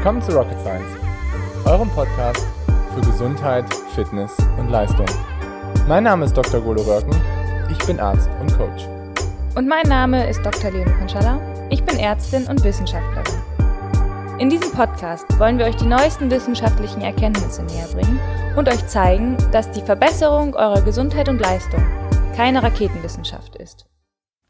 Willkommen zu Rocket Science, eurem Podcast für Gesundheit, Fitness und Leistung. Mein Name ist Dr. Golo Röcken, ich bin Arzt und Coach. Und mein Name ist Dr. Leonie Konschalla, ich bin Ärztin und Wissenschaftlerin. In diesem Podcast wollen wir euch die neuesten wissenschaftlichen Erkenntnisse näher bringen und euch zeigen, dass die Verbesserung eurer Gesundheit und Leistung keine Raketenwissenschaft ist.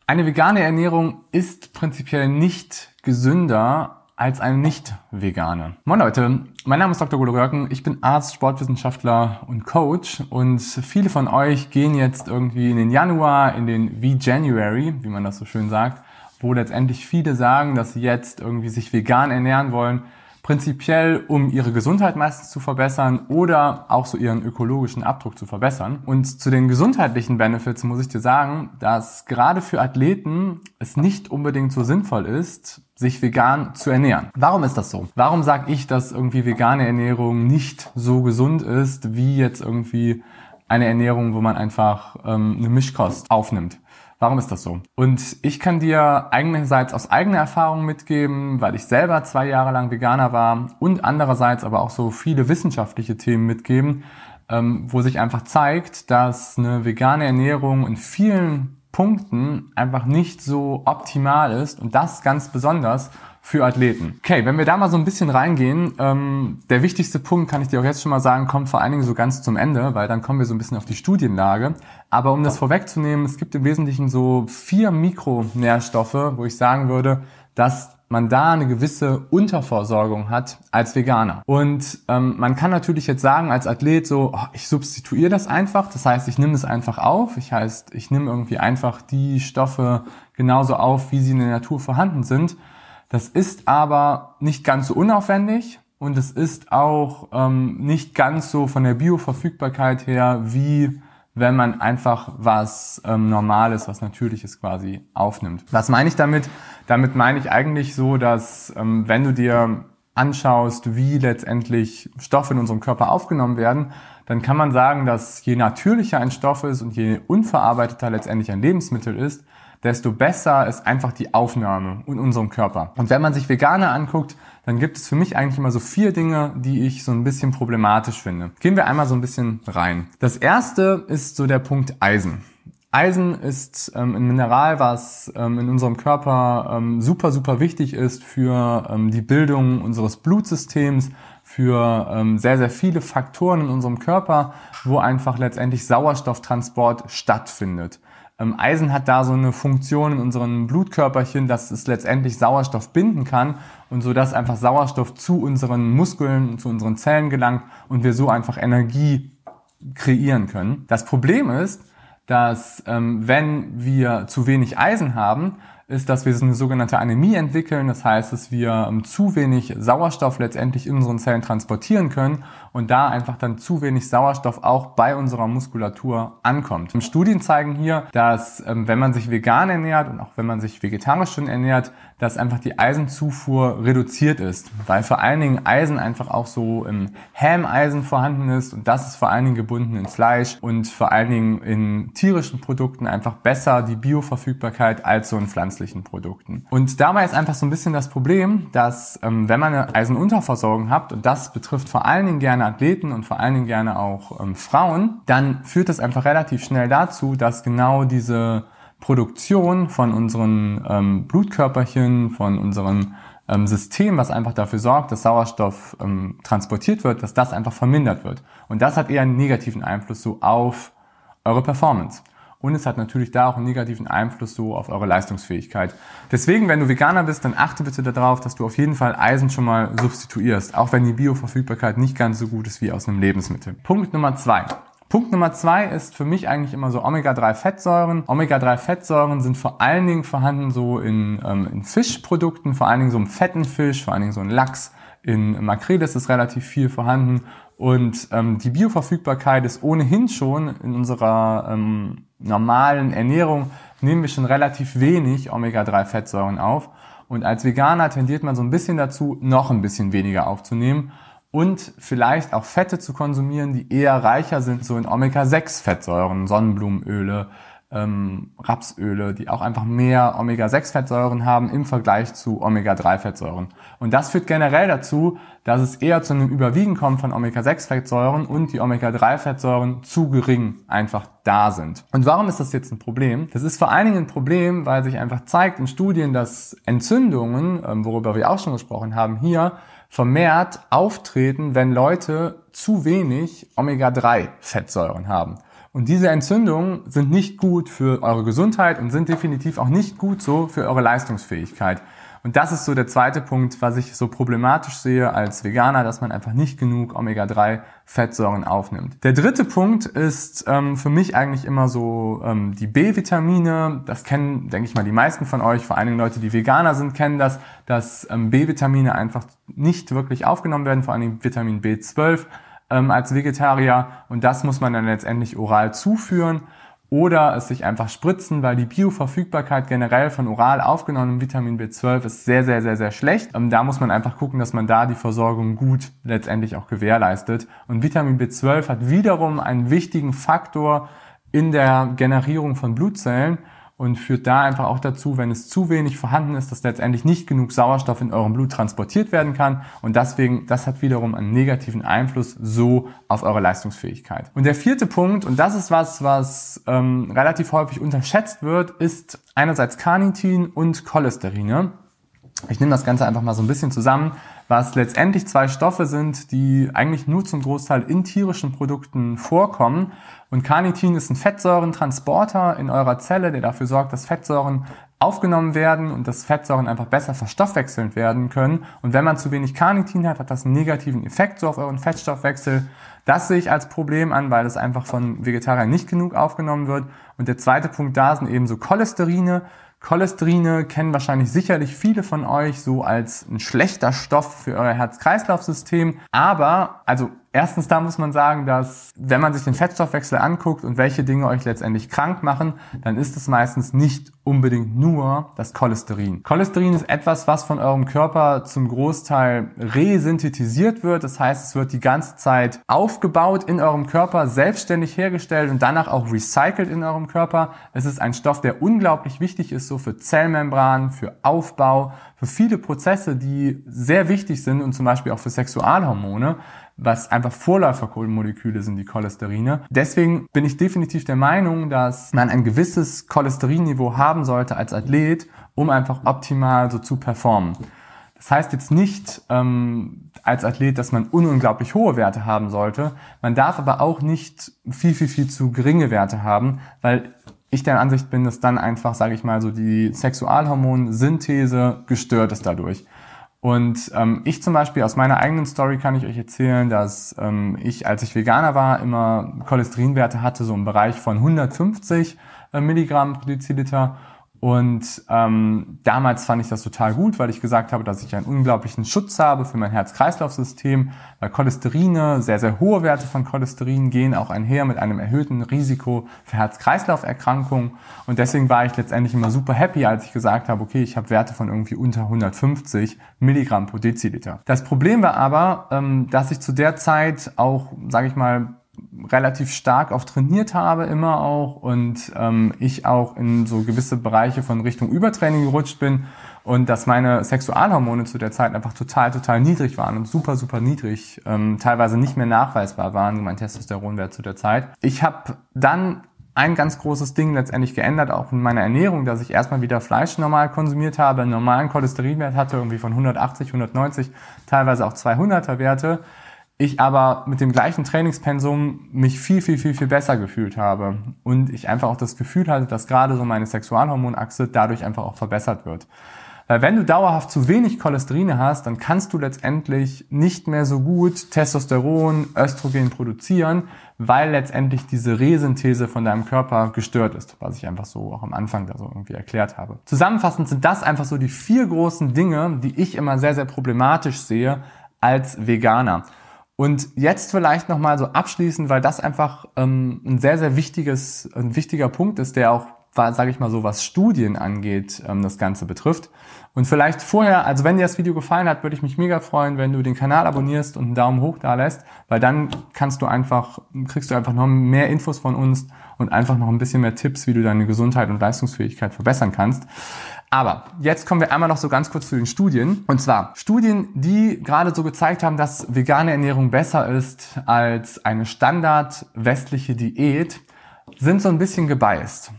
Eine vegane Ernährung ist prinzipiell nicht gesünder als eine nicht vegane. Moin Leute, mein Name ist Dr. Golo Röcken, ich bin Arzt, Sportwissenschaftler und Coach und viele von euch gehen jetzt irgendwie in den Januar, in den V-January, wie man das so schön sagt, wo letztendlich viele sagen, dass sie jetzt irgendwie sich vegan ernähren wollen, prinzipiell um ihre Gesundheit meistens zu verbessern oder auch so ihren ökologischen Abdruck zu verbessern. Und zu den gesundheitlichen Benefits muss ich dir sagen, dass gerade für Athleten es nicht unbedingt so sinnvoll ist, sich vegan zu ernähren. Warum ist das so? Warum sage ich, dass irgendwie vegane Ernährung nicht so gesund ist, wie jetzt irgendwie eine Ernährung, wo man einfach ähm, eine Mischkost aufnimmt? Warum ist das so? Und ich kann dir einerseits aus eigener Erfahrung mitgeben, weil ich selber zwei Jahre lang Veganer war und andererseits aber auch so viele wissenschaftliche Themen mitgeben, ähm, wo sich einfach zeigt, dass eine vegane Ernährung in vielen Punkten einfach nicht so optimal ist und das ganz besonders für Athleten. Okay, wenn wir da mal so ein bisschen reingehen, ähm, der wichtigste Punkt, kann ich dir auch jetzt schon mal sagen, kommt vor allen Dingen so ganz zum Ende, weil dann kommen wir so ein bisschen auf die Studienlage. Aber um das vorwegzunehmen, es gibt im Wesentlichen so vier Mikronährstoffe, wo ich sagen würde, dass man da eine gewisse Unterversorgung hat als Veganer. Und ähm, man kann natürlich jetzt sagen als Athlet so, oh, ich substituiere das einfach. Das heißt, ich nehme es einfach auf. Ich heißt, ich nehme irgendwie einfach die Stoffe genauso auf, wie sie in der Natur vorhanden sind. Das ist aber nicht ganz so unaufwendig und es ist auch ähm, nicht ganz so von der Bioverfügbarkeit her wie wenn man einfach was ähm, Normales, was Natürliches quasi aufnimmt. Was meine ich damit? Damit meine ich eigentlich so, dass ähm, wenn du dir anschaust, wie letztendlich Stoffe in unserem Körper aufgenommen werden, dann kann man sagen, dass je natürlicher ein Stoff ist und je unverarbeiteter letztendlich ein Lebensmittel ist, desto besser ist einfach die Aufnahme in unserem Körper. Und wenn man sich Veganer anguckt, dann gibt es für mich eigentlich immer so vier Dinge, die ich so ein bisschen problematisch finde. Gehen wir einmal so ein bisschen rein. Das erste ist so der Punkt Eisen. Eisen ist ähm, ein Mineral, was ähm, in unserem Körper ähm, super, super wichtig ist für ähm, die Bildung unseres Blutsystems, für ähm, sehr, sehr viele Faktoren in unserem Körper, wo einfach letztendlich Sauerstofftransport stattfindet. Ähm, Eisen hat da so eine Funktion in unseren Blutkörperchen, dass es letztendlich Sauerstoff binden kann und so dass einfach Sauerstoff zu unseren Muskeln, zu unseren Zellen gelangt und wir so einfach Energie kreieren können. Das Problem ist, dass ähm, wenn wir zu wenig Eisen haben, ist, dass wir eine sogenannte Anämie entwickeln. Das heißt, dass wir ähm, zu wenig Sauerstoff letztendlich in unseren Zellen transportieren können und da einfach dann zu wenig Sauerstoff auch bei unserer Muskulatur ankommt. Studien zeigen hier, dass ähm, wenn man sich vegan ernährt und auch wenn man sich vegetarisch schon ernährt, dass einfach die Eisenzufuhr reduziert ist, weil vor allen Dingen Eisen einfach auch so im Hämeisen vorhanden ist und das ist vor allen Dingen gebunden in Fleisch und vor allen Dingen in tierischen Produkten einfach besser die Bioverfügbarkeit als so in pflanzlichen Produkten. Und dabei ist einfach so ein bisschen das Problem, dass ähm, wenn man eine Eisenunterversorgung hat und das betrifft vor allen Dingen gerne Athleten und vor allen Dingen gerne auch ähm, Frauen, dann führt das einfach relativ schnell dazu, dass genau diese Produktion von unseren ähm, Blutkörperchen, von unserem ähm, System, was einfach dafür sorgt, dass Sauerstoff ähm, transportiert wird, dass das einfach vermindert wird. Und das hat eher einen negativen Einfluss so auf eure Performance. Und es hat natürlich da auch einen negativen Einfluss so auf eure Leistungsfähigkeit. Deswegen, wenn du Veganer bist, dann achte bitte darauf, dass du auf jeden Fall Eisen schon mal substituierst, auch wenn die Bioverfügbarkeit nicht ganz so gut ist wie aus einem Lebensmittel. Punkt Nummer zwei. Punkt Nummer zwei ist für mich eigentlich immer so Omega-3-Fettsäuren. Omega-3-Fettsäuren sind vor allen Dingen vorhanden so in, ähm, in Fischprodukten, vor allen Dingen so im fetten Fisch, vor allen Dingen so in Lachs. In Makrele ist es relativ viel vorhanden. Und ähm, die Bioverfügbarkeit ist ohnehin schon in unserer ähm, normalen Ernährung, nehmen wir schon relativ wenig Omega-3-Fettsäuren auf. Und als Veganer tendiert man so ein bisschen dazu, noch ein bisschen weniger aufzunehmen und vielleicht auch Fette zu konsumieren, die eher reicher sind, so in Omega-6-Fettsäuren, Sonnenblumenöle, ähm, Rapsöle, die auch einfach mehr Omega-6-Fettsäuren haben im Vergleich zu Omega-3-Fettsäuren. Und das führt generell dazu, dass es eher zu einem Überwiegen kommt von Omega-6-Fettsäuren und die Omega-3-Fettsäuren zu gering einfach da sind. Und warum ist das jetzt ein Problem? Das ist vor allen Dingen ein Problem, weil sich einfach zeigt in Studien, dass Entzündungen, ähm, worüber wir auch schon gesprochen haben, hier vermehrt auftreten, wenn Leute zu wenig Omega-3-Fettsäuren haben. Und diese Entzündungen sind nicht gut für eure Gesundheit und sind definitiv auch nicht gut so für eure Leistungsfähigkeit. Und das ist so der zweite Punkt, was ich so problematisch sehe als Veganer, dass man einfach nicht genug Omega-3-Fettsäuren aufnimmt. Der dritte Punkt ist ähm, für mich eigentlich immer so ähm, die B-Vitamine. Das kennen, denke ich mal, die meisten von euch, vor allen Dingen Leute, die Veganer sind, kennen das, dass ähm, B-Vitamine einfach nicht wirklich aufgenommen werden, vor allen Dingen Vitamin B12 ähm, als Vegetarier. Und das muss man dann letztendlich oral zuführen oder es sich einfach spritzen, weil die Bioverfügbarkeit generell von oral aufgenommenem Vitamin B12 ist sehr, sehr, sehr, sehr schlecht. Ähm, da muss man einfach gucken, dass man da die Versorgung gut letztendlich auch gewährleistet. Und Vitamin B12 hat wiederum einen wichtigen Faktor in der Generierung von Blutzellen und führt da einfach auch dazu, wenn es zu wenig vorhanden ist, dass letztendlich nicht genug Sauerstoff in eurem Blut transportiert werden kann und deswegen, das hat wiederum einen negativen Einfluss so auf eure Leistungsfähigkeit. Und der vierte Punkt, und das ist was, was ähm, relativ häufig unterschätzt wird, ist einerseits Carnitin und Cholesterine. Ich nehme das Ganze einfach mal so ein bisschen zusammen, was letztendlich zwei Stoffe sind, die eigentlich nur zum Großteil in tierischen Produkten vorkommen und Carnitin ist ein Fettsäurentransporter in eurer Zelle, der dafür sorgt, dass Fettsäuren aufgenommen werden und dass Fettsäuren einfach besser verstoffwechselt werden können. Und wenn man zu wenig Carnitin hat, hat das einen negativen Effekt so auf euren Fettstoffwechsel. Das sehe ich als Problem an, weil es einfach von Vegetariern nicht genug aufgenommen wird. Und der zweite Punkt da sind eben so Cholesterine. Cholesterine kennen wahrscheinlich sicherlich viele von euch so als ein schlechter Stoff für euer Herz-Kreislauf-System. Aber, also Erstens, da muss man sagen, dass wenn man sich den Fettstoffwechsel anguckt und welche Dinge euch letztendlich krank machen, dann ist es meistens nicht unbedingt nur das Cholesterin. Cholesterin ist etwas, was von eurem Körper zum Großteil resynthetisiert wird. Das heißt, es wird die ganze Zeit aufgebaut in eurem Körper, selbstständig hergestellt und danach auch recycelt in eurem Körper. Es ist ein Stoff, der unglaublich wichtig ist, so für Zellmembranen, für Aufbau, für viele Prozesse, die sehr wichtig sind und zum Beispiel auch für Sexualhormone was einfach Vorläufermoleküle sind, die Cholesterine. Deswegen bin ich definitiv der Meinung, dass man ein gewisses Cholesterinniveau haben sollte als Athlet, um einfach optimal so zu performen. Das heißt jetzt nicht ähm, als Athlet, dass man ununglaublich hohe Werte haben sollte. Man darf aber auch nicht viel, viel, viel zu geringe Werte haben, weil ich der Ansicht bin, dass dann einfach, sage ich mal, so die Sexualhormonsynthese gestört ist dadurch. Und ähm, ich zum Beispiel aus meiner eigenen Story kann ich euch erzählen, dass ähm, ich, als ich Veganer war, immer Cholesterinwerte hatte, so im Bereich von 150 äh, Milligramm pro Deziliter. Und ähm, damals fand ich das total gut, weil ich gesagt habe, dass ich einen unglaublichen Schutz habe für mein Herz-Kreislauf-System, weil Cholesterine, sehr, sehr hohe Werte von Cholesterin gehen auch einher mit einem erhöhten Risiko für Herz-Kreislauf-Erkrankungen. Und deswegen war ich letztendlich immer super happy, als ich gesagt habe, okay, ich habe Werte von irgendwie unter 150 Milligramm pro Deziliter. Das Problem war aber, ähm, dass ich zu der Zeit auch, sage ich mal, relativ stark auch trainiert habe immer auch und ähm, ich auch in so gewisse Bereiche von Richtung Übertraining gerutscht bin und dass meine Sexualhormone zu der Zeit einfach total, total niedrig waren und super, super niedrig, ähm, teilweise nicht mehr nachweisbar waren, mein Testosteronwert zu der Zeit. Ich habe dann ein ganz großes Ding letztendlich geändert, auch in meiner Ernährung, dass ich erstmal wieder Fleisch normal konsumiert habe, einen normalen Cholesterinwert hatte, irgendwie von 180, 190, teilweise auch 200er Werte ich aber mit dem gleichen Trainingspensum mich viel, viel, viel, viel besser gefühlt habe. Und ich einfach auch das Gefühl hatte, dass gerade so meine Sexualhormonachse dadurch einfach auch verbessert wird. Weil wenn du dauerhaft zu wenig Cholesterine hast, dann kannst du letztendlich nicht mehr so gut Testosteron, Östrogen produzieren, weil letztendlich diese Resynthese von deinem Körper gestört ist, was ich einfach so auch am Anfang da so irgendwie erklärt habe. Zusammenfassend sind das einfach so die vier großen Dinge, die ich immer sehr, sehr problematisch sehe als Veganer. Und jetzt vielleicht nochmal so abschließend, weil das einfach ähm, ein sehr, sehr wichtiges, ein wichtiger Punkt ist, der auch, sage ich mal so, was Studien angeht, ähm, das Ganze betrifft. Und vielleicht vorher, also wenn dir das Video gefallen hat, würde ich mich mega freuen, wenn du den Kanal abonnierst und einen Daumen hoch da lässt, weil dann kannst du einfach, kriegst du einfach noch mehr Infos von uns und einfach noch ein bisschen mehr Tipps, wie du deine Gesundheit und Leistungsfähigkeit verbessern kannst. Aber jetzt kommen wir einmal noch so ganz kurz zu den Studien. Und zwar Studien, die gerade so gezeigt haben, dass vegane Ernährung besser ist als eine Standard westliche Diät, sind so ein bisschen gebiased.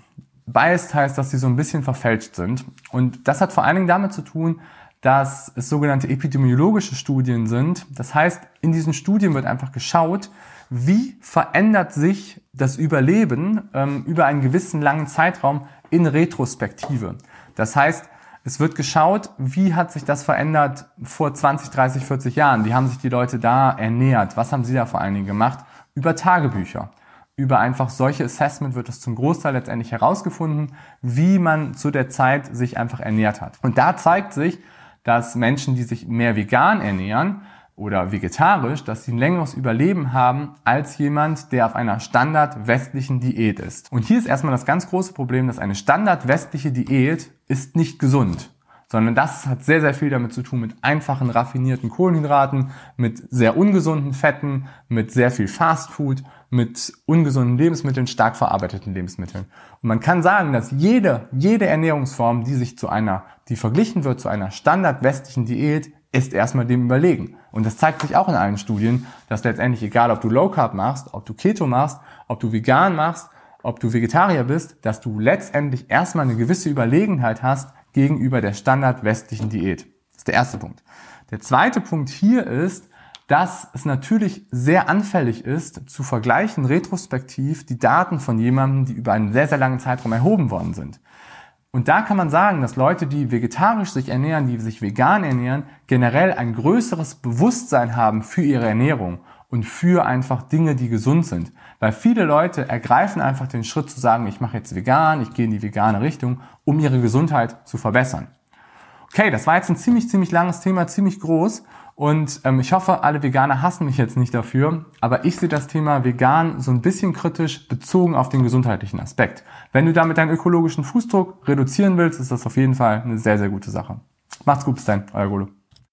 Biased heißt, dass sie so ein bisschen verfälscht sind. Und das hat vor allen Dingen damit zu tun, dass es sogenannte epidemiologische Studien sind. Das heißt, in diesen Studien wird einfach geschaut, wie verändert sich das Überleben ähm, über einen gewissen langen Zeitraum in Retrospektive. Das heißt, es wird geschaut, wie hat sich das verändert vor 20, 30, 40 Jahren? Wie haben sich die Leute da ernährt? Was haben sie da vor allen Dingen gemacht? Über Tagebücher. Über einfach solche Assessment wird es zum Großteil letztendlich herausgefunden, wie man zu der Zeit sich einfach ernährt hat. Und da zeigt sich, dass Menschen, die sich mehr vegan ernähren, oder vegetarisch, dass sie ein längeres Überleben haben als jemand, der auf einer standard westlichen Diät ist. Und hier ist erstmal das ganz große Problem, dass eine standard westliche Diät ist nicht gesund sondern das hat sehr, sehr viel damit zu tun mit einfachen, raffinierten Kohlenhydraten, mit sehr ungesunden Fetten, mit sehr viel Fastfood, mit ungesunden Lebensmitteln, stark verarbeiteten Lebensmitteln. Und man kann sagen, dass jede, jede Ernährungsform, die sich zu einer, die verglichen wird zu einer standard westlichen Diät, ist erstmal dem überlegen. Und das zeigt sich auch in allen Studien, dass letztendlich egal, ob du Low Carb machst, ob du Keto machst, ob du vegan machst, ob du Vegetarier bist, dass du letztendlich erstmal eine gewisse Überlegenheit hast gegenüber der standard westlichen Diät. Das ist der erste Punkt. Der zweite Punkt hier ist, dass es natürlich sehr anfällig ist, zu vergleichen retrospektiv die Daten von jemandem, die über einen sehr, sehr langen Zeitraum erhoben worden sind. Und da kann man sagen, dass Leute, die vegetarisch sich ernähren, die sich vegan ernähren, generell ein größeres Bewusstsein haben für ihre Ernährung und für einfach Dinge, die gesund sind. Weil viele Leute ergreifen einfach den Schritt zu sagen, ich mache jetzt vegan, ich gehe in die vegane Richtung, um ihre Gesundheit zu verbessern. Okay, das war jetzt ein ziemlich, ziemlich langes Thema, ziemlich groß. Und ähm, ich hoffe, alle Veganer hassen mich jetzt nicht dafür, aber ich sehe das Thema vegan so ein bisschen kritisch bezogen auf den gesundheitlichen Aspekt. Wenn du damit deinen ökologischen Fußdruck reduzieren willst, ist das auf jeden Fall eine sehr, sehr gute Sache. Macht's gut, bis dann, euer Golo.